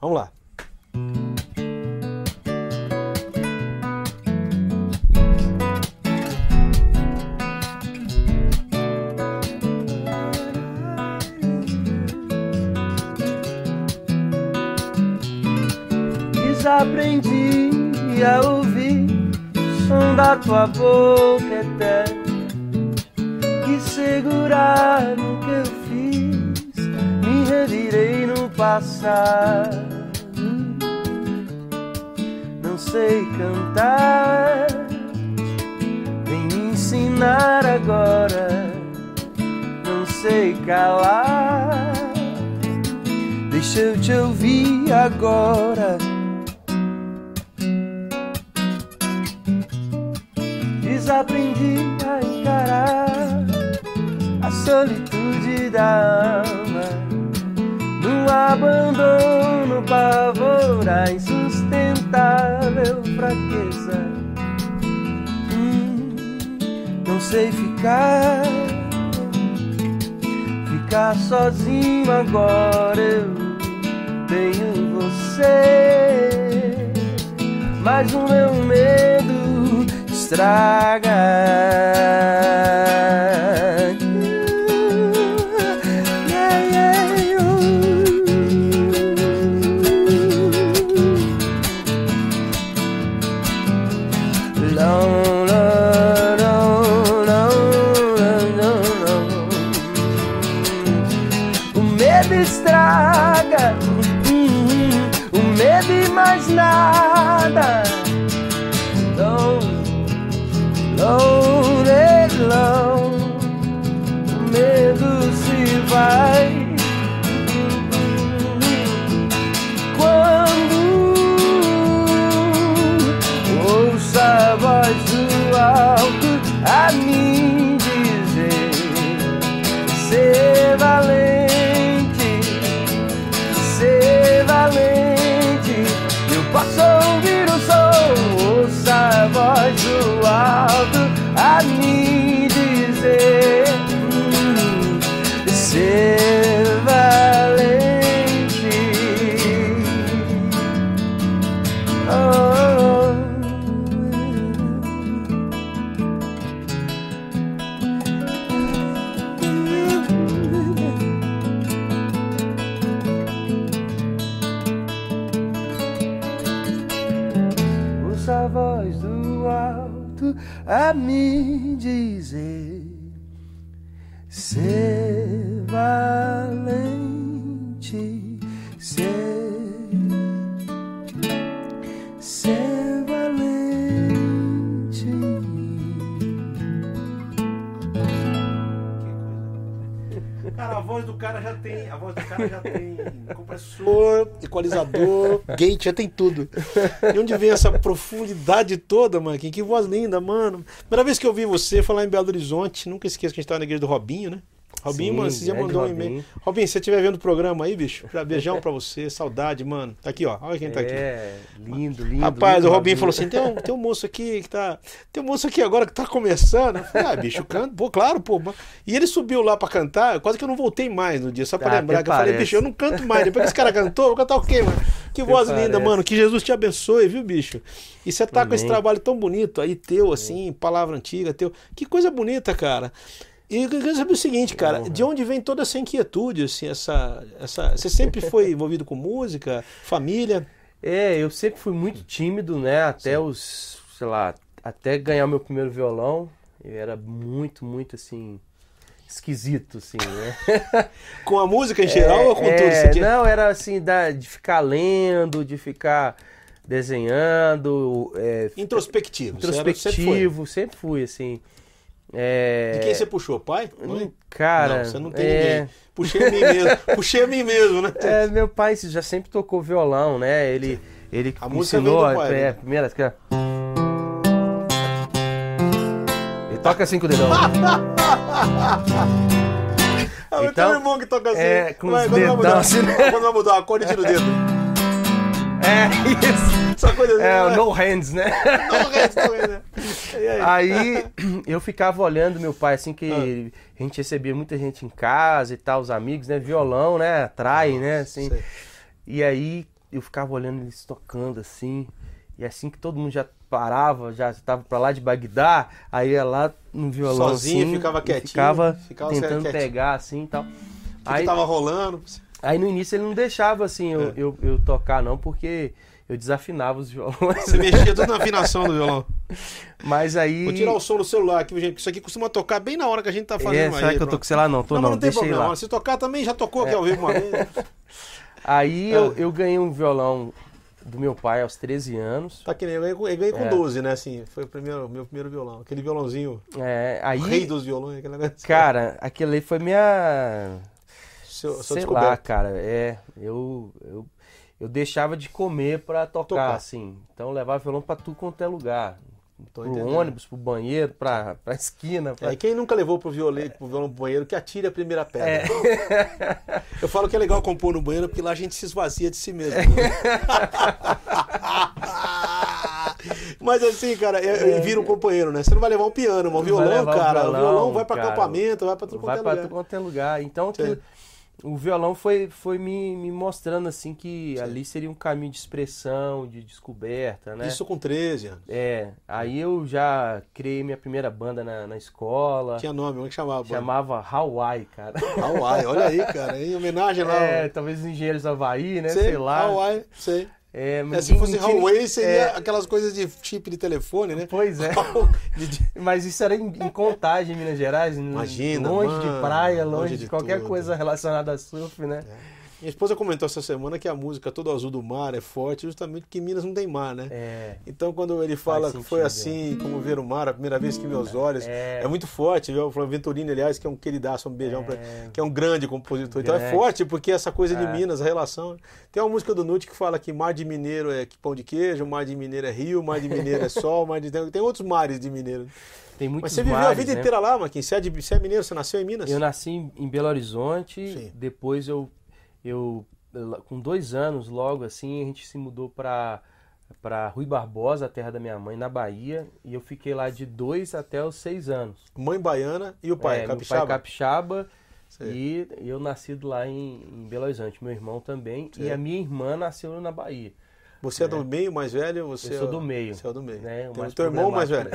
Vamos lá. Desaprendi a ouvir o som da tua boca eterna Que segurar no que eu fiz Me revirei no passado sei cantar. Vem me ensinar agora Não sei calar. Deixa eu te ouvir agora. Desaprendi a encarar a solitude da alma, num abandono, pavor, a insustentável fraqueza. Hum, não sei ficar, ficar sozinho agora. Eu tenho você, mas o meu medo estraga. Father. Low, low. Me dizer ser Cara, já tem. A voz do cara já tem compressor, equalizador, gate, já tem tudo. De onde vem essa profundidade toda, mano? Que, que voz linda, mano. Primeira vez que eu vi você falar em Belo Horizonte, nunca esqueço que a gente tava na igreja do Robinho, né? Robinho, Sim, mano, você já mandou um e-mail. Robinho, se você estiver vendo o programa aí, bicho, já beijão pra você, saudade, mano. Tá aqui, ó. Olha quem tá aqui. É, lindo, lindo. Rapaz, lindo, o Robinho falou assim: tem um, tem um moço aqui que tá. Tem um moço aqui agora que tá começando. Eu falei, ah, bicho, canta. Pô, claro, pô. E ele subiu lá pra cantar, quase que eu não voltei mais no dia, só pra Ah, lembrar. Que eu falei, bicho, eu não canto mais. Depois que esse cara cantou, eu vou cantar o quê, mano? Que voz linda, mano. Que Jesus te abençoe, viu, bicho? E você tá com esse Amém. trabalho tão bonito aí, teu, assim, palavra antiga, teu. Que coisa bonita, cara. E eu queria saber o seguinte, cara, de onde vem toda essa inquietude, assim, essa, essa... Você sempre foi envolvido com música, família? É, eu sempre fui muito tímido, né? Até os, sei lá, até ganhar meu primeiro violão, eu era muito, muito assim esquisito, assim, né? Com a música em geral ou com É, tudo? Você tinha- Não, era assim, da, de ficar lendo, de ficar desenhando, é, Introspectivo. era- sempre introspectivo, sempre fui, assim. É, De quem você puxou? Pai? Mãe? Cara, não, você não tem é, ninguém. Puxei a mim mesmo. Puxei a mim mesmo, né? É, meu pai já sempre tocou violão, né? Ele, ele A ensinou. do pai, é, né? primeira. aqui, ó. Ele toca assim com o dedão. Ah, mas Então, um irmão que toca assim. é, com Vai, os quando vai dedão mudar, assim, né? Quando vai mudar a cor, ele tira o dedo. É isso. Essa coisa assim. É, o né? no hands, né? Resto, não, né? Aí? Aí eu ficava olhando meu pai, assim, que Ah. a gente recebia muita gente em casa e tal, os amigos, né? Violão, né? Atrai, né? Assim. Sei. E aí eu ficava olhando eles tocando assim. E assim que todo mundo já parava, já estava para lá de Bagdá, aí ia lá no violão Sozinho, assim, ficava quietinho, ficava, ficava tentando quietinho. pegar assim e tal. O que, Aí, que tava rolando? aí no início ele não deixava assim eu, É. eu, eu tocar não, porque eu desafinava os violões. Você mexia tudo na afinação do violão. Mas aí Vou tirar o som do celular aqui, gente, isso aqui costuma tocar bem na hora que a gente tá é, fazendo será aí. que eu tô com sei lá não, tô não, não, mas não tem deixa aí problema. lá. Se tocar também, já tocou aqui ao vivo uma vez. Aí eu, Ah. eu ganhei um violão do meu pai aos 13 anos. Tá que nem eu ganhei, com- eu ganhei com É. 12, né? Assim, foi o primeiro, meu primeiro violão. Aquele violãozinho, É, aí, o rei dos violões, aquele negócio. cara, aquele aí foi minha seu, seu sei lá, cara, é, eu, eu, eu deixava de comer pra tocar, Tocar. assim. Então eu levava violão pra tudo quanto é lugar. Tô pro entendendo. ônibus, pro banheiro, pra, pra esquina. Pra... É, e quem nunca levou pro violão, pro violão pro banheiro, que atire a primeira pedra. É. Eu falo que é legal compor no banheiro, porque lá a gente se esvazia de si mesmo. É. Mas assim, cara, é, é, vira um companheiro, né? Você não vai levar um piano, mas o Não vai violão, o cara, o violão, violão vai pra cara. acampamento, vai pra tudo Vai quanto é pra lugar. tudo quanto é lugar. Então. O violão foi, foi me, me mostrando assim que ali seria um caminho de expressão, de descoberta, né? Isso com 13 anos. É, aí eu já criei minha primeira banda na, na escola. Tinha nome, como é que chamava? Chamava Hawaii, cara. Hawaii, olha aí, cara, em homenagem lá. É, talvez os engenheiros Havaí, né? Sei, Sei, lá. Hawaii, sei. É, É, se fosse Huawei, seria é, aquelas coisas de chip de telefone, né? Pois é. Mas isso era em, em Contagem, Minas Gerais. Imagina, Longe mano, de praia, longe longe de de, qualquer tudo. coisa relacionada a surf, né? Minha esposa comentou essa semana que a música Todo Azul do Mar é forte justamente porque Minas não tem mar, né? É. Então quando ele fala que foi assim, como ver o mar, a primeira vez que meus olhos, é, É. muito forte, viu? O Flávio Venturini, aliás, que é um queridaço, um beijão pra É. que é um grande compositor. Então é forte porque essa coisa de É. Minas, a relação. Tem uma música do Nute que fala que mar de mineiro é pão de queijo, mar de mineiro é rio, mar de mineiro é sol, mar de tem outros mares de mineiro. Tem muitos Mas você viveu a mares, vida né? inteira lá, Marquinhos? Você é, de, você é mineiro, você nasceu em Minas? Eu nasci em em Belo Horizonte, Sim. depois eu, eu, com dois anos, logo assim, a gente se mudou para para Rui Barbosa, a terra da minha mãe, na Bahia, e eu fiquei lá de dois até os seis anos. Mãe baiana e o pai, É, capixaba? Meu pai capixaba Sei. e eu nascido lá em, em Belo Horizonte, meu irmão também, Sei. e a minha irmã nasceu na Bahia. Você é do meio, mais velho? Você Eu sou é- do meio, Você é do meio. né, o Tem o teu irmão mais velho.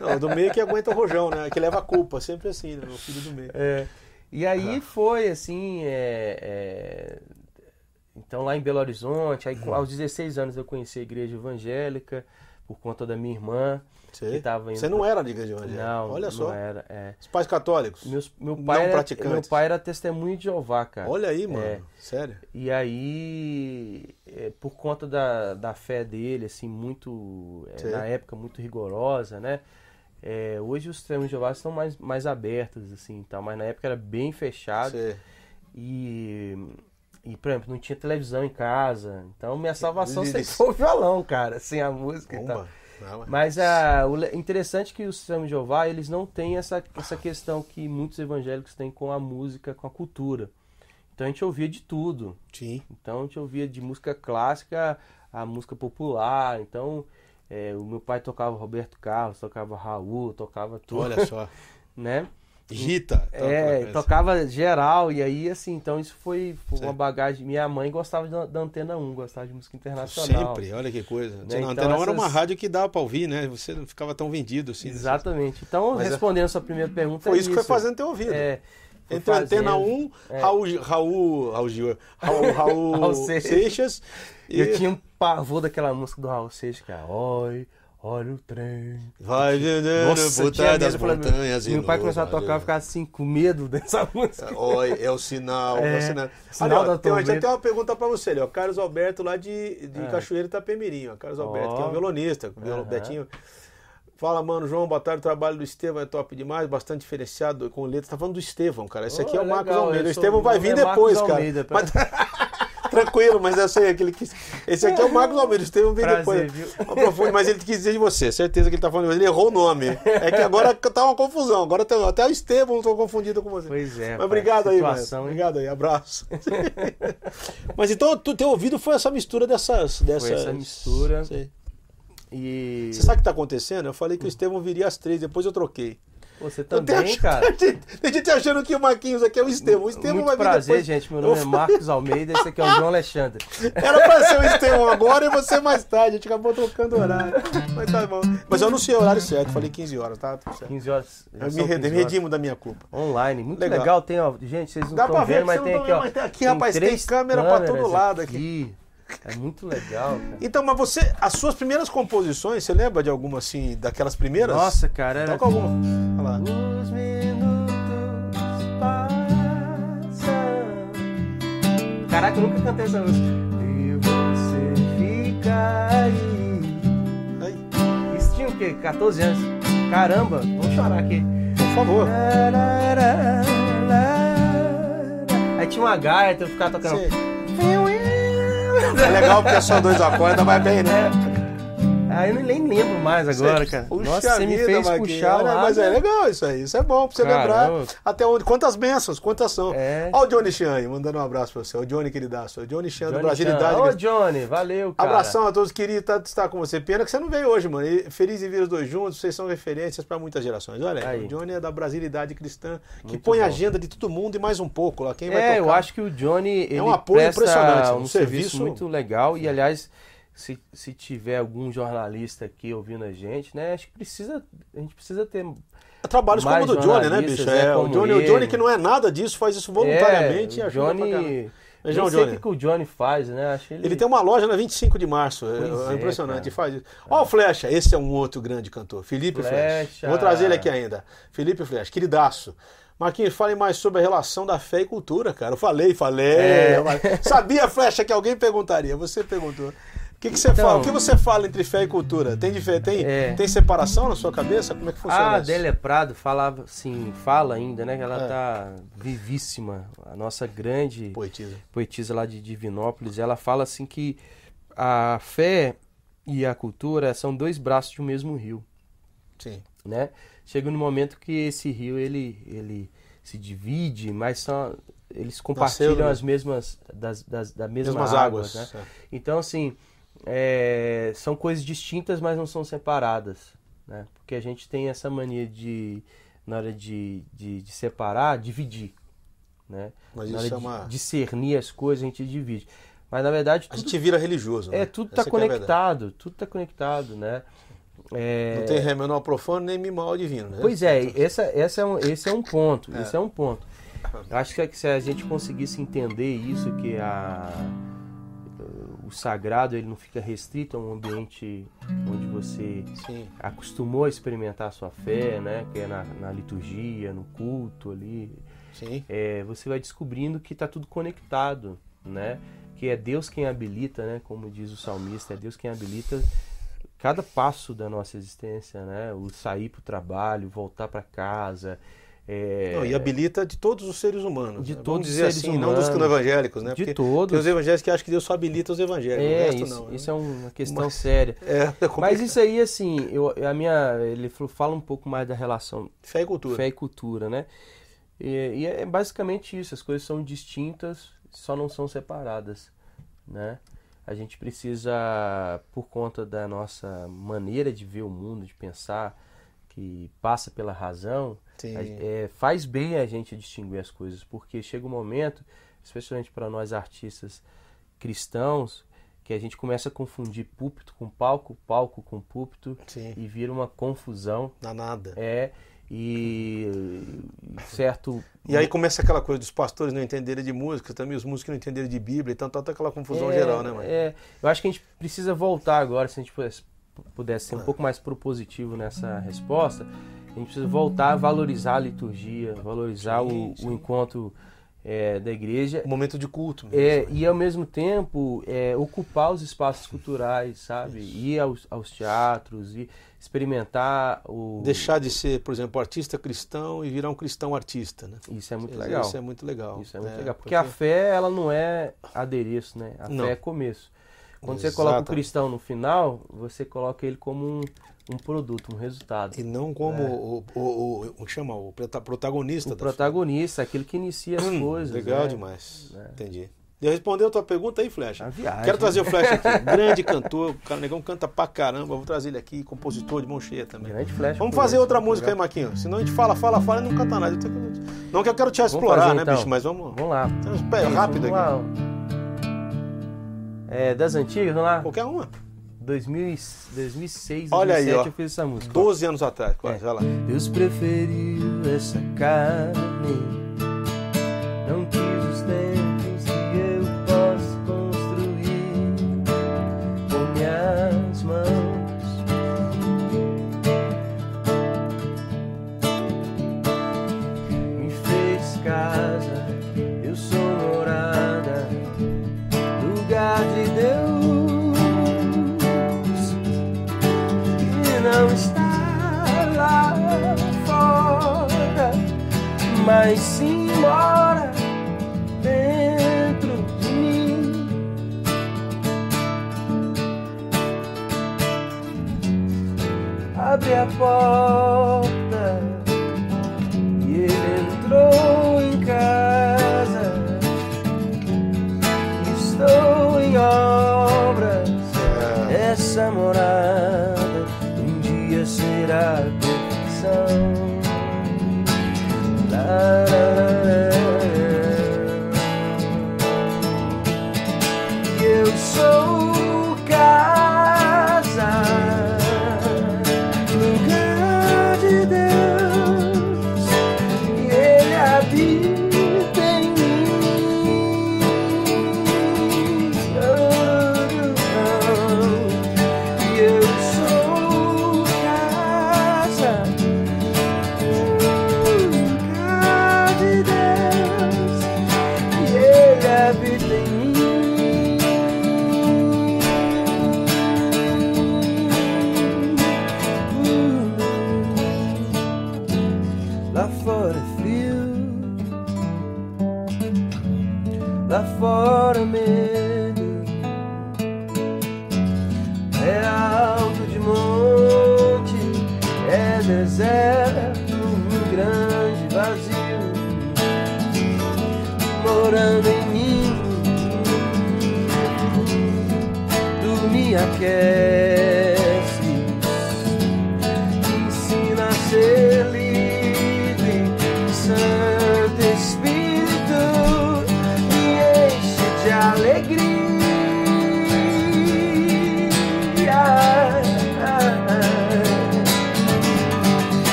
Não, o do meio que aguenta o rojão, né? Que leva a culpa, sempre assim, né? O filho do meio. É, e aí Ah. foi assim, é, é, então lá em Belo Horizonte, aí Uhum. aos 16 anos eu conheci a igreja evangélica por conta da minha irmã. Você, que tava você não era de igreja evangélica? Não, Olha não só. era. é. Os pais católicos? Meus, meu, Não pai era, praticantes. meu pai era testemunho de Jeová, cara. Olha aí, mano. É. Sério. E aí, é, por conta da, da fé dele, assim, muito, é, Sei. na época, muito rigorosa, né? É, hoje os testemunhos de Jeová estão mais, mais abertos, assim, tal, mas na época era bem fechado. E, e, por exemplo, não tinha televisão em casa. Então, minha salvação sempre foi o violão, cara, sem a música e tal. Bomba. Não, Mas ah, o interessante é que os Testemunhos de Jeová, eles não têm essa, essa questão que muitos evangélicos têm com a música, com a cultura. Então, a gente ouvia de tudo. Sim. Então, a gente ouvia de música clássica a música popular. Então, é, o meu pai tocava Roberto Carlos, tocava Raul, tocava tudo, Olha só. né? Rita. É, Toca- tocava geral, e aí, assim, então isso foi, foi uma bagagem. Minha mãe gostava da, da Antena 1, gostava de música internacional. Sempre, olha que coisa. Né, então Antena 1 era uma essas- rádio que dava pra ouvir, né? Você não ficava tão vendido assim. né? Exatamente. Então, Mas é- respondendo a sua primeira pergunta. Foi é isso que foi fazendo teu ouvido. É, Entre Antena fazendo. 1, É. Raul, Raul, Raul, Gil, Raul, Raul, Raul Seixas. Seixas. E Eu tinha um pavor daquela música do Raul Seixas, que é Oi, olha o trem. Vai Nossa, medo, das falei, montanhas e Meu pai começou a tocar, olha. eu ficava assim, com medo dessa música. Oi, é o sinal. É, É, o sinal. sinal Ali, ó, tem, já tem uma pergunta pra você ó. Carlos Alberto lá de, de Ah. Cachoeira Itapemirim, ó. Carlos. Alberto, que é um violonista, o violão Aham. Betinho. Fala, mano, João, boa tarde. O trabalho do Estevão é top demais, bastante diferenciado com letras. Tá falando do Estevão, cara. Esse Oh, aqui é o Marcos legal, Almeida. O eu sou- Estevão vai vir é depois, Marcos cara. Almeida, tá? Mas- Tranquilo, mas eu sei aquele que. Esse aqui é o Marcos Almeida, o Estevão vem Prazer, depois. viu? Mas ele quis dizer de você, certeza que ele tá falando de você. Ele errou o nome. É que agora tá uma confusão. Agora tem- até o Estevão tô confundido com você. Pois é. Mas pai, obrigado aí, mano. Obrigado aí, abraço. Mas então, tu, teu ouvido foi essa mistura dessas. dessas... essa mistura. Sei. E. Você sabe o que tá acontecendo? Eu falei que o Estevão viria às três, depois eu troquei. Você também, ach- cara. Tem gente achando que o Marquinhos aqui é o Estevão. O Estevão Muito vai prazer, depois. gente. Meu nome é Eu- Marcos Almeida, esse aqui é o João Alexandre. Era pra ser o Estevão agora e você mais tarde. A gente acabou trocando horário. Mas tá bom. Mas eu anunciei o horário certo. Falei 15 horas, tá? Tudo certo. 15 horas. Eu me são redi- 15 me horas. redimo da minha culpa. Online, muito Legal. legal. Tem, ó, gente, vocês não estão ver vendo, mas tem aqui, ó. tem aqui, rapaz, tem três câmera pra todo lado É muito legal, cara. Então, mas você, as suas primeiras composições, você lembra de alguma assim, daquelas primeiras? Nossa, cara, era. Toca alguma. Olha lá. Os minutos passam. Caraca, eu nunca cantei essa música. E você fica aí. Aí, Isso tinha o quê? 14 anos. Caramba, vamos chorar aqui. por favor. Aí tinha uma gaita, eu ficava tocando. Você- É legal porque é só dois acordes, vai bem, né? Aí eu nem lembro mais agora, cara. Puxa Nossa, você me vida, fez Marquinhos. puxar Olha, lá. Mas é legal isso aí. Isso é bom pra você lembrar até onde. Quantas bênçãos, quantas são. É. Olha o Johnny Chan aí, mandando um abraço pra você. O Johnny queridaço. O Johnny Chan do Johnny Brasilidade. Chan. Ô, Johnny, valeu, cara. Abração a todos, queria estar, estar com você. Pena que você não veio hoje, mano. E Feliz e ver os dois juntos, vocês são referências para muitas gerações. Olha aí, o Johnny é da Brasilidade Cristã, que Muito põe a agenda de todo mundo e mais um pouco lá. Quem vai É, tocar? eu acho que o Johnny ele um apoio impressionante, um um serviço, serviço- muito legal e aliás se, se tiver algum jornalista aqui ouvindo a gente, né, acho que precisa a gente precisa ter Trabalhos como o do Johnny, né, bicho? né, É, o Johnny, o. Johnny que não é nada disso, faz isso voluntariamente e é, o ajuda pra caramba. Johnny Beijão, nem sei o que, que o Johnny faz, né? Acho ele, Ele tem uma loja na 25 de março. É, é é, impressionante. cara. Faz isso. Ó, o Flecha, esse é um outro grande cantor. Felipe Flecha. Flecha. Vou trazer ele aqui ainda. Felipe Flecha, queridaço. Marquinhos, fale mais sobre a relação da fé e cultura, cara. Eu falei, falei. É. Sabia, Flecha, que alguém perguntaria. Você perguntou. O que, que você Então- fala? O que você fala entre fé e cultura? Tem, tem, É. tem separação na sua cabeça? Como é que funciona a isso? Adélia Prado falava assim, fala ainda, né? Que ela É. tá vivíssima. A nossa grande Poetisa. poetisa lá de Divinópolis, ela fala assim que a fé e a cultura são dois braços de um mesmo rio, Sim. né? Chega no momento que esse rio ele, ele se divide, mas são, eles compartilham células. as mesmas das, das, da mesma Mesmas água, águas. né? É. Então assim é, são coisas distintas, mas não são separadas, né? Porque a gente tem essa mania de na hora de, de, de separar, dividir, né? Mas Na hora é de uma. discernir as coisas, a gente divide. Mas na verdade A tudo, gente vira religioso. é, né? tudo tá é a verdade. conectado, tudo tá conectado, né? É, Não tem ré menor profano nem mi maior divino, né? Pois é, essa, essa é um, esse é um ponto, esse é um ponto. Acho que se a gente conseguisse entender isso, que a, o sagrado ele não fica restrito a um ambiente onde você Sim. acostumou a experimentar a sua fé, né? Que é na, na liturgia, no culto ali, Sim. é, você vai descobrindo que está tudo conectado, né? Que é Deus quem habilita, né? Como diz o salmista, é Deus quem habilita cada passo da nossa existência, né? O sair para o trabalho, voltar para casa. É, Não, e habilita de todos os seres humanos. De né? todos Vamos os dizer seres assim, não dos humanos. evangélicos, né? de Porque todos. tem os evangélicos que acham que Deus só habilita os evangélicos, o É, resto isso, não. né? isso é uma questão Mas- séria. É, é. Mas isso aí, assim, eu, a minha, ele fala um pouco mais da relação Fé e cultura. fé e cultura, né? E, e é basicamente isso, as coisas são distintas, só não são separadas, né? A gente precisa, por conta da nossa maneira de ver o mundo, de pensar, que passa pela razão, é, faz bem a gente distinguir as coisas, porque chega um momento, especialmente para nós artistas cristãos, que a gente começa a confundir púlpito com palco, palco com púlpito, Sim. e vira uma confusão. Dá nada. É, e certo. E aí começa aquela coisa dos pastores não entenderem de música, também os músicos não entenderem de Bíblia, então tá aquela confusão é, geral, né, mãe? É, eu acho que a gente precisa voltar agora, se a gente pudesse, pudesse ser um pouco mais propositivo nessa resposta, a gente precisa voltar a valorizar a liturgia, valorizar Sim, o, sim. o encontro é, da igreja. Um momento de culto. mesmo. É, e ao mesmo tempo é, ocupar os espaços culturais, sabe? Ir aos, aos teatros, e experimentar o. Deixar de ser, por exemplo, artista cristão e virar um cristão artista, né? Isso é muito Isso- legal. Isso é muito legal. Isso é muito né? legal. Porque a fé, ela não é adereço, né? A Não. fé é começo. Quando você coloca o cristão no final, você coloca ele como um, um produto, um resultado. E não como o, o, o, o, chama, o prota- protagonista É. O protagonista, aquele que inicia as Hum, coisas. Legal né? demais. Né? Entendi. Deu respondeu a tua pergunta aí, Flecha? A viagem. Quero trazer o Flecha aqui. Grande cantor, o cara negão canta pra caramba. Vou trazer ele aqui, compositor de mão cheia também. Grande Flecha. Vamos fazer outra muito música aí, legal. Marquinhos. Senão a gente fala, fala, fala e não canta nada. Não que eu quero te explorar, fazer, né, então. bicho? Mas vamos. Vamos lá. Isso, rápido vamos aqui. lá. É, das antigas, vamos lá. Qualquer uma. 2000, e- 2006, Olha aí, 2007 ó. eu fiz essa música. 12 anos atrás, quase. É. Olha lá. Deus preferiu essa carne, não quis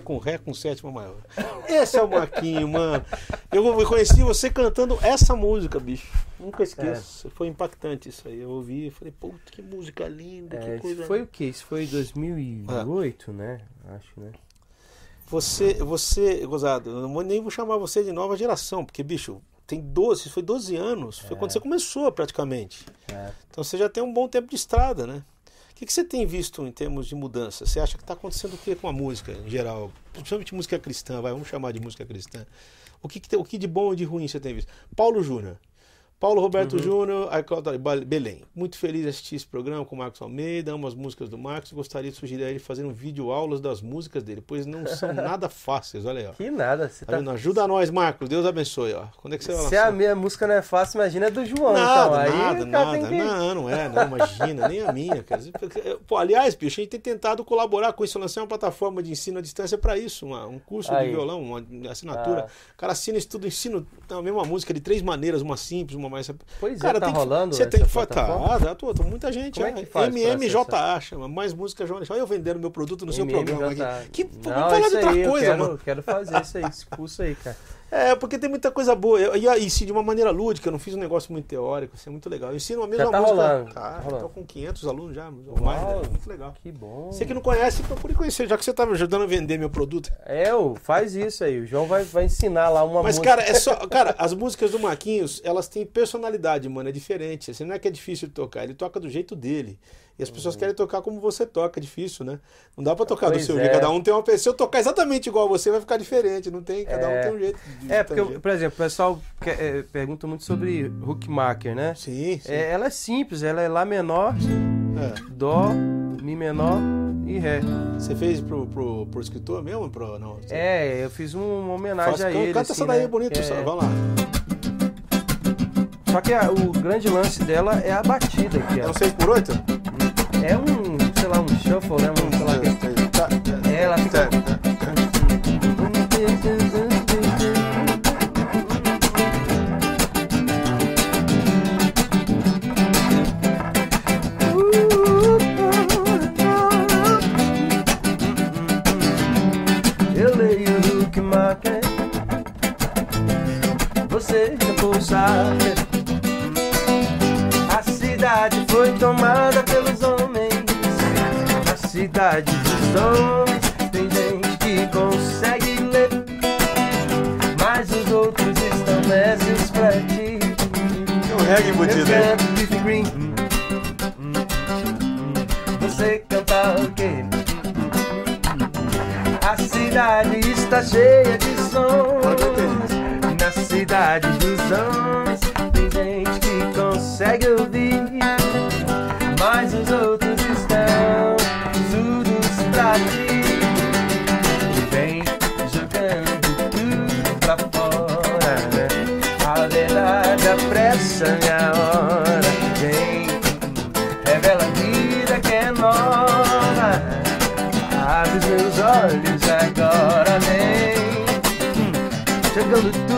isso, com Ré com sétima maior. Esse é o Marquinho, mano. Eu conheci você cantando essa música, bicho. Nunca esqueço. Foi impactante isso aí. Eu ouvi e falei, puta, que música linda, É, que isso coisa. foi o que? Isso foi 2008, né? Acho, né? Você, você, gozado, eu não nem vou chamar você de nova geração, porque, bicho, tem 12, foi 12 anos. Foi quando você começou praticamente. É. Então você já tem um bom tempo de estrada, né? Que, que você tem visto em termos de mudança? Você acha que está acontecendo o que com a música em geral? Principalmente música cristã, vai, vamos chamar de música cristã. O que, que, o que de bom e de ruim você tem visto? Paulo Júnior. Paulo Roberto Júnior, Arcaldo Belém. Muito feliz de assistir esse programa com o Marcos Almeida, amo as músicas do Marcos. Gostaria de sugerir a ele fazer um vídeo aulas das músicas dele, pois não são nada fáceis. Olha aí, ó. Que nada, você Tá tá. Ajuda nós, Marcos. Deus abençoe, ó. Quando é que você vai Se lançar? a minha música não é fácil, imagina a do João. Nada, então. Nada, nada. que- Não, não é, não, imagina, nem a minha. Cara. Pô, aliás, bicho, a gente tem tentado colaborar com isso. Lancei uma plataforma de ensino à distância para isso, uma- um curso Aí. de violão, uma assinatura. Ah. O cara assina isso tudo, ensino a mesma música de três maneiras, uma simples, uma mas. Pois Cara, é, tá tem que- rolando Você tem que falar. Tá, tá, tô, tô muita gente. Como é já. que faz MMJA, chama. Mais música jornalista. Olha eu vendendo meu produto no seu programa aqui. Que, Não, vamos falar de outra aí, eu coisa, quero, mano. quero fazer isso aí, esse curso aí, cara. É, porque tem muita coisa boa. Eu- E, se de uma maneira lúdica, eu não fiz um negócio muito teórico, isso é muito legal. Eu ensino a mesma tá música. rolando, Tá, tá eu rolando. tô com 500 alunos já, ou mais, Uau. é muito legal. Que bom. Você que não conhece, procure conhecer, já que você tá me ajudando a vender meu produto. É, faz isso aí. O João vai, vai ensinar lá uma Mas, música. cara, é só. Cara, as músicas do Marquinhos, elas têm personalidade, mano. É diferente. Assim, não é que é difícil de tocar, ele toca do jeito dele. E as pessoas querem tocar como você toca, é difícil, né? Não dá pra tocar do Pois seu é. jeito. Cada um tem uma pessoa. Se eu tocar exatamente igual a você, vai ficar diferente. Não tem, cada um É. tem um jeito. de- É, porque, por exemplo, o pessoal quer- é, pergunta muito sobre hookmaker, né? Sim, sim. É, ela é simples, ela é Lá menor, É. Dó, Mi menor e Ré. Você fez pro, pro, pro escritor mesmo? Pro, não, você- É, eu fiz um- uma homenagem Faz- a ele. Canta assim, essa daí né? bonito, só. Vamos lá. Só que a- o grande lance dela é a batida aqui, É um 6 por 8 É um, sei lá, um shuffle, né? Um, sei lá, que- É, ela fica. Tem gente que consegue ler, mas os outros estão nécios pra ti. Tem um reggae embutido aí. Você canta o quê? A cidade está cheia de sons. Na cidade dos homens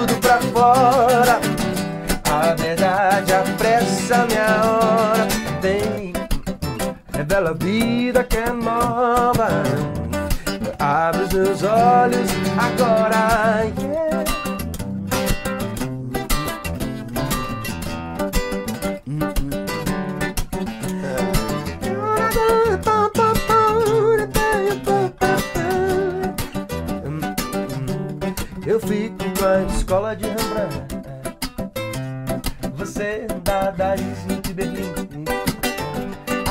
tudo pra fora. A verdade apressa minha hora. Vem, revela a vida que é nova. Abre os meus olhos agora. yeah. A escola de Rembrandt. Você da Darizinho de Berlim.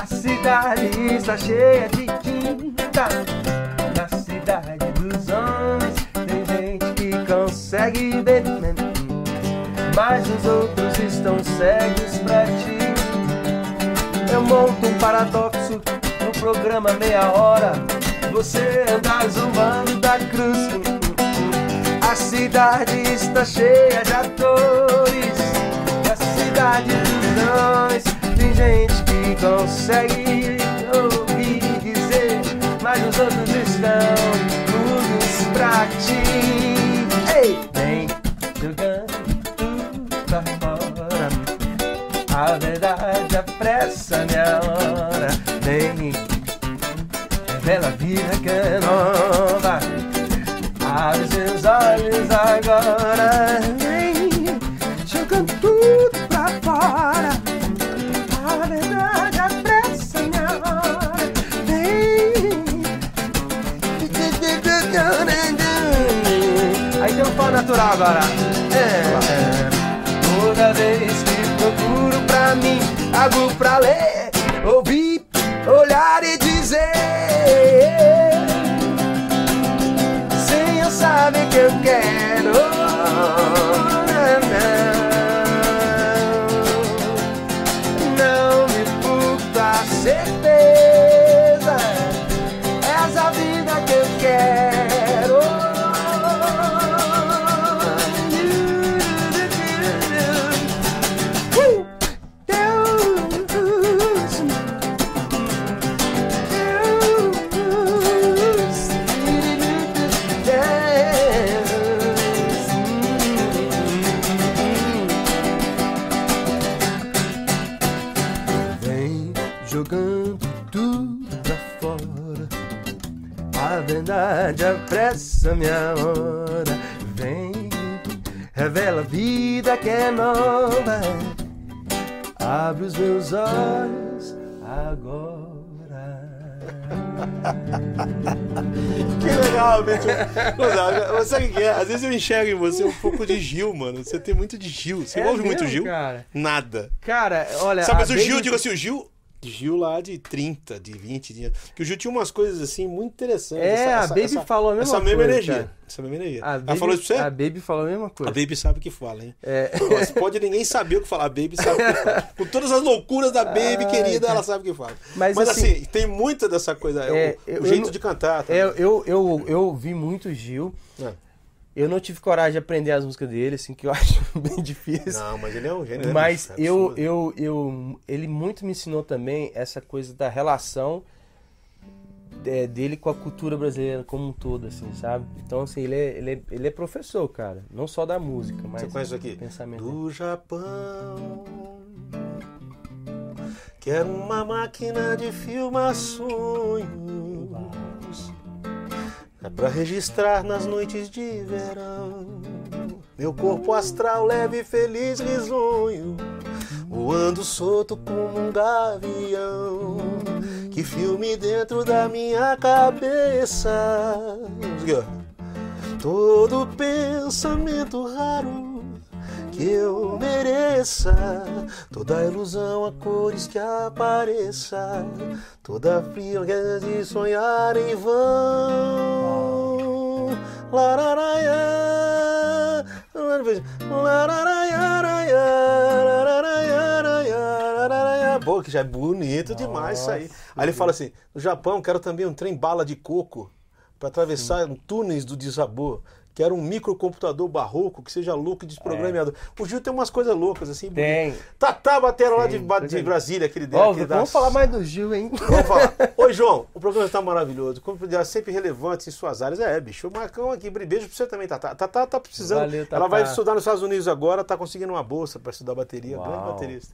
A cidade está cheia de tinta. Na cidade dos homens tem gente que consegue ver. Mas os outros estão cegos pra ti. Eu monto um paradoxo no programa Meia Hora. Você anda zombando da cruz. A cidade está cheia de atores. Na cidade dos homens tem gente que consegue apressa minha hora. Vem, revela a vida que é nova. Abre os meus olhos agora. Que legal, Beto. Você sabe o que é? Às vezes eu enxergo em você um pouco de Gil, mano. Você tem muito de Gil. Você É ouve muito mesmo, Gil? cara? Nada. Cara, olha. Sabe, a mas o Gil, eu digo assim, o Gil. Gil lá de 30, de 20 dias. Porque o Gil tinha umas coisas assim muito interessantes. É, a Baby falou a mesma essa mesma coisa, energia. cara. Essa mesma energia. A Ela Baby, falou isso pra você? A Baby falou a mesma A coisa. Baby sabe o que fala, hein? É. Nossa, pode ninguém saber o que falar. A Baby sabe o que fala. Com todas as loucuras da Baby, Ai, querida, ela sabe o que fala. Mas, Mas, assim, assim, tem muita dessa coisa. É, o, eu- o eu jeito não- de cantar. É, eu, eu, eu vi muito Gil. É. Eu não tive coragem de aprender as músicas dele, assim, que eu acho bem difícil. Não, mas ele é um gênio. né, Mas? É eu, eu, eu, ele muito me ensinou também essa coisa da relação é, dele com a cultura brasileira como um todo, assim, sabe? Então, assim, ele é, ele é, ele é professor, cara. Não só da música, mas Você conhece isso aqui? pensamento. Do Japão. Quero uma máquina de filmar sonhos. É pra registrar nas noites de verão. Meu corpo astral leve, e feliz, risonho. Voando solto como um gavião. Que filme dentro da minha cabeça. Todo pensamento raro que eu mereça, toda ilusão a cores que apareça, toda é de sonhar em vão. Pô, que já é bonito demais isso aí. Aí ele fala assim: no Japão quero também um trem bala de coco para atravessar túneis do desabor. Quero um microcomputador barroco que seja louco e desprogramador. O Gil tem umas coisas loucas assim. Tem. Tatá batera lá de, de Brasília, aquele dele. Ó, vamos da- falar mais do Gil, hein? Vamos falar. Oi, João, o programa está maravilhoso. Como é sempre relevante em suas áreas. É, bicho, o Marcão aqui. Beijo pra você também, Tatá. Tatá tá precisando. Valeu, Tatá. Ela vai estudar nos Estados Unidos agora, tá conseguindo uma bolsa para estudar bateria. Uau. Grande baterista.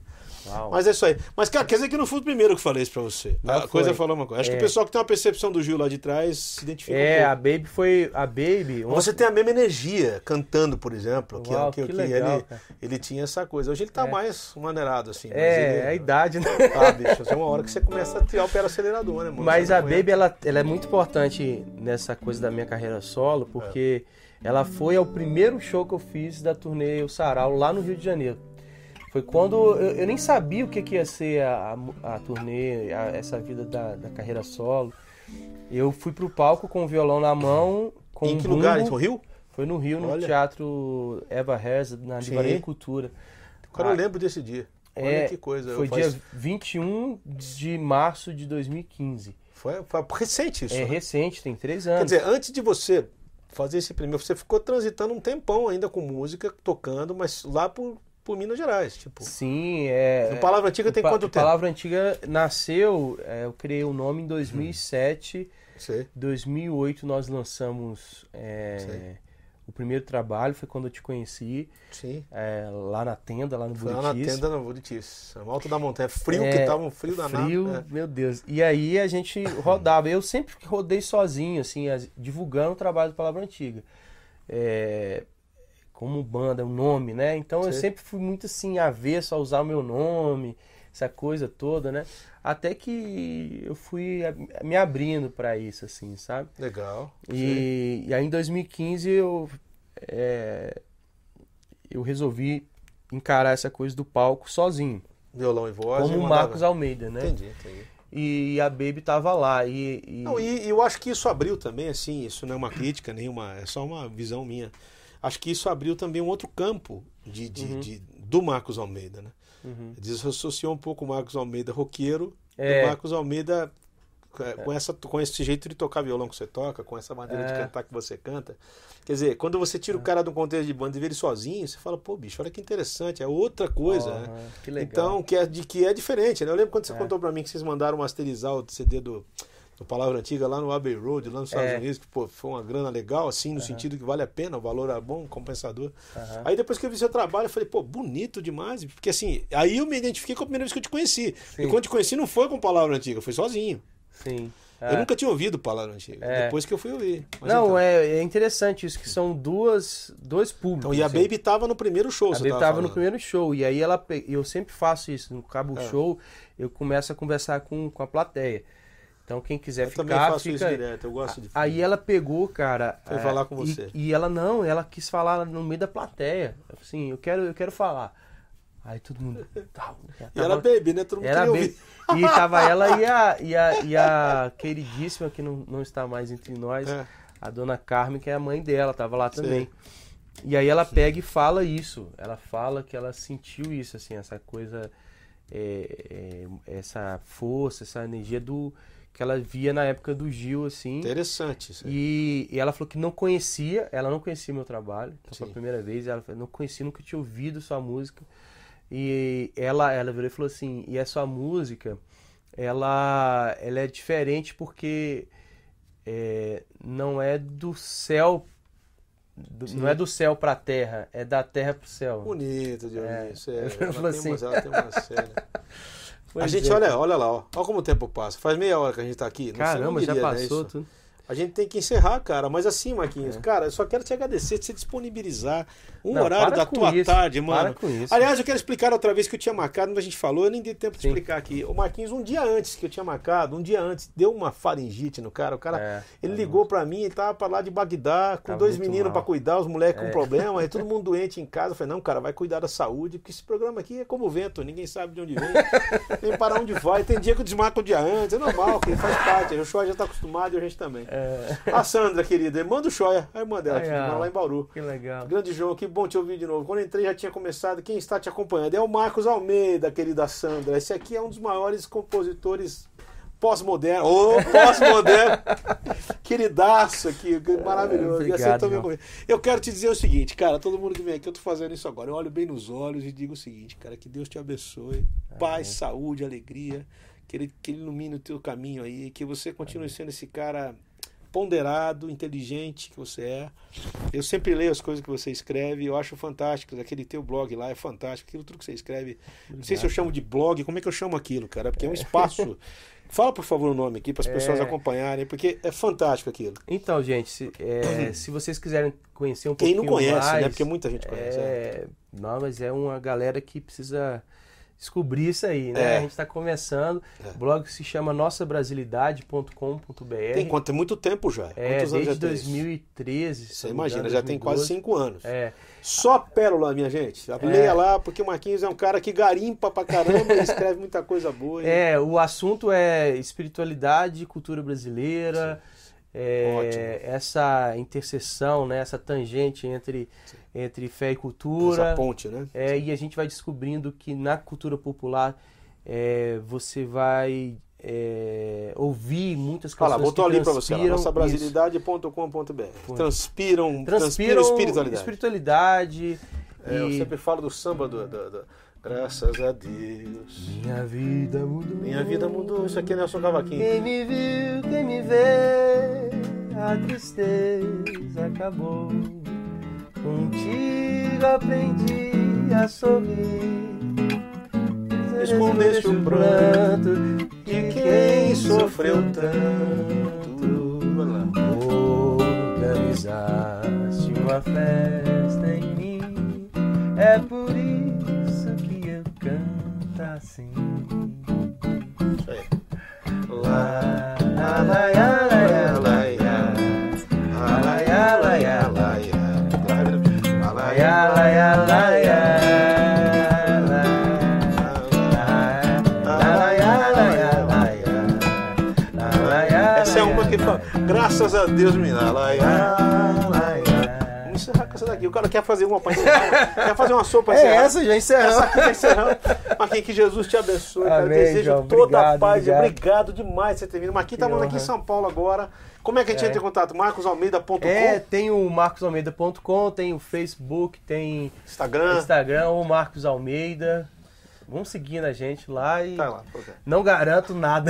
Uau. Mas é isso aí. Mas, cara, quer dizer que não fui o primeiro que falei isso pra você. Não a foi. coisa falou uma coisa. Acho que É. o pessoal que tem uma percepção do Gil lá de trás se identifica É, a. Baby foi. A Baby. Você tem a mesma energia cantando, por exemplo, que, Uau, que, que que legal, ele, ele tinha essa coisa. Hoje ele tá É. mais maneirado, assim. É, ele- é a idade, né? Ah, bicho, tem uma hora que você começa a tirar o pé do acelerador, né, mano? Mas a Baby, ela, ela é muito importante nessa coisa da minha carreira solo, porque ela foi ao primeiro show que eu fiz da turnê O Sarau, lá no Rio de Janeiro. Foi quando eu, eu nem sabia o que, que ia ser a, a, a turnê, a- essa vida da, da carreira solo. Eu fui pro palco com o violão na mão, com Em um que lugar? bumbo. No Rio? Foi no Rio, no Olha. Teatro Eva Herz, na. Livraria Cultura. Cara, eu Ah, lembro desse dia. Olha É, que coisa. Foi eu faz- dia 21 de março de 2015. Foi, foi recente isso. É né? recente, tem três anos. Quer dizer, antes de você fazer esse primeiro, você ficou transitando um tempão ainda com música, tocando, mas lá por, por Minas Gerais, tipo. Sim, é. No Palavra Antiga tem Pa- quanto tempo? Palavra Antiga nasceu, é, eu criei o nome em 2007. Sei. 2008 nós lançamos é, o primeiro trabalho, foi quando eu te conheci, Sim. é, lá na tenda, lá no Foi lá na Buritis. tenda na Buritis. No alto da montanha. Frio É, que tava, um frio danado. Frio, né? meu Deus. E aí a gente rodava. Eu sempre rodei sozinho, assim, as- divulgando o trabalho do Palavra Antiga. É, como banda, o nome, né? Então eu Sim. sempre fui muito assim, avesso a usar o meu nome, essa coisa toda, né? Até que eu fui me abrindo pra isso, assim, sabe? Legal. E, e aí em 2015 eu, é, eu resolvi encarar essa coisa do palco sozinho, Violão e voz. como o mandava- Marcos Almeida, né? Entendi, entendi. E a Baby tava lá. E, e- Não, e eu acho que isso abriu também, assim, isso não é uma crítica, nenhuma, é só uma visão minha. Acho que isso abriu também um outro campo de, de- Uhum. de- do Marcos Almeida, né? Uhum. Desassociou um pouco o Marcos Almeida roqueiro É. do Marcos Almeida é, com, essa, com esse jeito de tocar violão que você toca, com essa maneira de É. cantar que você canta. Quer dizer, quando você tira o cara de um contexto de banda e vê ele sozinho, você fala, pô, bicho, olha que interessante, é outra coisa, né? Aham, que legal. Então, que é, de, que é diferente, né? Eu lembro quando você É. contou pra mim que vocês mandaram masterizar o CD do, do Palavra Antiga lá no Abbey Road, lá nos Estados É. Unidos, que pô, foi uma grana legal, assim, no sentido que vale a pena, o valor é bom, compensador. Aham. Aí depois que eu vi seu trabalho, eu falei, pô, bonito demais, porque assim, aí eu me identifiquei com a primeira vez que eu te conheci. Sim. E quando eu te conheci não foi com Palavra Antiga, foi sozinho. Sim. É. Eu nunca tinha ouvido Palavra Antiga. É. Depois que eu fui ouvir. Mas Não, então. é, é interessante isso, que são duas, dois públicos. Então, e a assim. Baby tava no primeiro show, A você Baby tava tava no primeiro show. E aí ela eu sempre faço isso. No cabo É. show, eu começo a conversar com, com a plateia. Então quem quiser Eu também ficar, faço fica. isso direto, eu gosto de Aí ela pegou, cara. Foi é, falar com e- você. E, ela não, ela quis falar no meio da plateia. Assim, eu quero, eu quero falar. Aí todo mundo. Tá, já E tava- Baby, né? Todo mundo ouvir. E tava ela e a, e a, e a queridíssima, que não, não está mais entre nós, É. a dona Carmen, que é a mãe dela, tava lá Sei. também. E aí ela pega e fala isso. Ela fala que ela sentiu isso, assim, essa coisa, é, é, essa força, essa energia do que ela via na época do Gil, assim. Interessante isso aí. E, e ela falou que não conhecia, ela não conhecia meu trabalho, então foi a primeira vez, ela falou, não conhecia, nunca tinha ouvido sua música. E ela, ela virou e falou assim, e a sua música, ela, ela é diferente porque é, não é do céu, do- não é do céu pra terra, é da terra pro céu. Bonito, Dionísio. É. Ela Ela, tem assim. umas, ela tem uma série. Pois a gente, é, olha, olha lá, ó. Olha como o tempo passa. Faz meia hora que a gente tá aqui. Não sei, Caramba, não já diria, né, passou isso. tudo. A gente tem que encerrar, cara. Mas assim, Marquinhos, É. cara, eu só quero te agradecer de disponibilizar um Não, horário para da tua isso, tarde, para mano. isso. Aliás, eu quero explicar outra vez que eu tinha marcado, mas a gente falou, eu nem dei tempo de Sim. explicar aqui. O Marquinhos, um dia antes que eu tinha marcado, um dia antes, deu uma faringite no cara. O cara, É, ele tá ligou pra mim, ele tava pra lá de Bagdá, com Tava dois meninos mal. pra cuidar, os moleques com É. problema, e todo mundo doente em casa. Eu falei, não, cara, vai cuidar da saúde, porque esse programa aqui é como o vento, ninguém sabe de onde vem, nem para onde vai. Tem dia que eu desmarco o dia antes, é normal, que faz parte. O Shoy já tá acostumado e a gente também. É, A Sandra, querida, manda o Shoya, a irmã dela, Ai, que ah. lá em Bauru. que legal. Grande João, que bom te ouvir de novo. Quando entrei já tinha começado. Quem está te acompanhando é o Marcos Almeida, querida Sandra. Esse aqui é um dos maiores compositores pós-moderno. Ô, pós-moderno! Queridaço aqui, que maravilhoso. Obrigado, meu. Eu quero te dizer o seguinte, cara, todo mundo que vem aqui, eu tô fazendo isso agora. Eu olho bem nos olhos e digo o seguinte, cara, que Deus te abençoe. Paz, saúde, alegria. Que ele, que ele ilumine o teu caminho aí. Que você continue sendo esse cara ponderado, inteligente que você é. Eu sempre leio as coisas que você escreve, eu acho fantástico. Aquele teu blog lá é fantástico, aquilo tudo que você escreve. Não sei se eu chamo de blog, como é que eu chamo aquilo, cara? Porque é um espaço. Fala, por favor, o nome aqui para as pessoas É. acompanharem, porque é fantástico aquilo. Então, gente, se, é, se vocês quiserem conhecer um Quem pouquinho não conhece, mais, né? Porque muita gente conhece. É, não, mas é uma galera que precisa descobrir isso aí, né? É. A gente está começando. É. O blog se chama nossabrasilidade.com.br. Tem quanto? Tem muito tempo já. É, Quantos anos desde já tem isso? 2013. se Você imagina, engano, já tem quase 2012. cinco anos. É, Só pérola, minha gente. Leia lá, porque o Marquinhos é um cara que garimpa pra caramba e escreve muita coisa boa. hein? é, o assunto é espiritualidade, cultura brasileira, é, essa interseção, né, essa tangente entre, entre fé e Essa cultura. ponte, né? É, e a gente vai descobrindo que na cultura popular é, você vai é, ouvir muitas Olha canções lá, botou que ali pra você, nossabrasilidade.com.br. Transpiram, transpiram transpiram espiritualidade. espiritualidade É, eu e sempre falo do samba do, do- do- Graças a Deus. minha vida mudou. Minha vida mudou. Isso aqui é Nelson Cavaquinho. Quem me viu, quem me vê, a tristeza acabou. Contigo aprendi a sorrir. Escondeste o pranto De quem sofreu tanto. Organizaste uma festa em mim. É por isso Essa é uma que fala, graças a Deus, menina. Vamos encerrar com essa daqui. O cara quer fazer uma pra encerrar. quer fazer uma sopa pra É encerrar. essa, já Essa encerramos. aqui tá encerrando. Marquinhos, que Jesus te abençoe. cara. Amém, Desejo João. toda a Obrigado, paz. obrigado. Obrigado demais por você ter vindo. Marquinhos tá Que morando aqui em. São Paulo agora. Como é que a gente É. entra em contato? marcosalmeida.com, É, tem o marcosalmeida.com, tem o Facebook, tem Instagram. Instagram, ou Marcos Almeida. Vamos seguindo a gente lá e Tá lá. não garanto nada.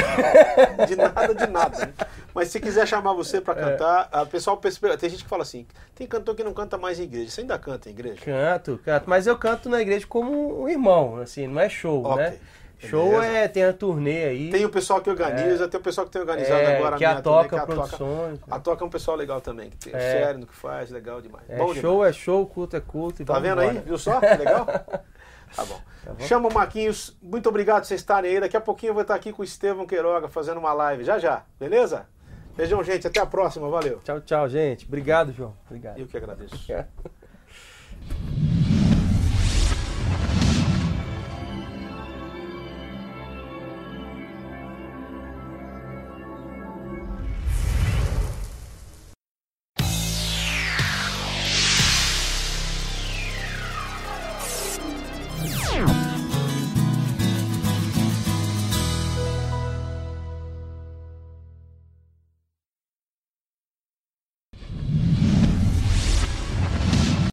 De nada, de nada. né? Mas se quiser chamar você pra cantar, a pessoal tem gente que fala assim: tem cantor que não canta mais em igreja. Você ainda canta em igreja? Canto, canto, mas eu canto na igreja como um irmão, assim, não é show, Ok. né? Show Beleza? é, tem a turnê aí. Tem o pessoal que organiza, tem o pessoal que tem organizado é, agora que a a minha turnê, Toca que é a Toca. Produções. A Toca é um pessoal legal também, que tem É. sério no que faz, legal demais. É, Bom show é show, culto é culto. e Tá vendo aí? embora. Viu só? Que legal? Tá bom. bom. Chama o Marquinhos. Muito obrigado por vocês estarem aí. Daqui a pouquinho eu vou estar aqui com o Estevão Queiroga fazendo uma live. Já já. Beleza? Beijão, gente. Até a próxima. Valeu. Tchau, tchau, gente. Obrigado, João. Obrigado. Eu que agradeço. Yeah.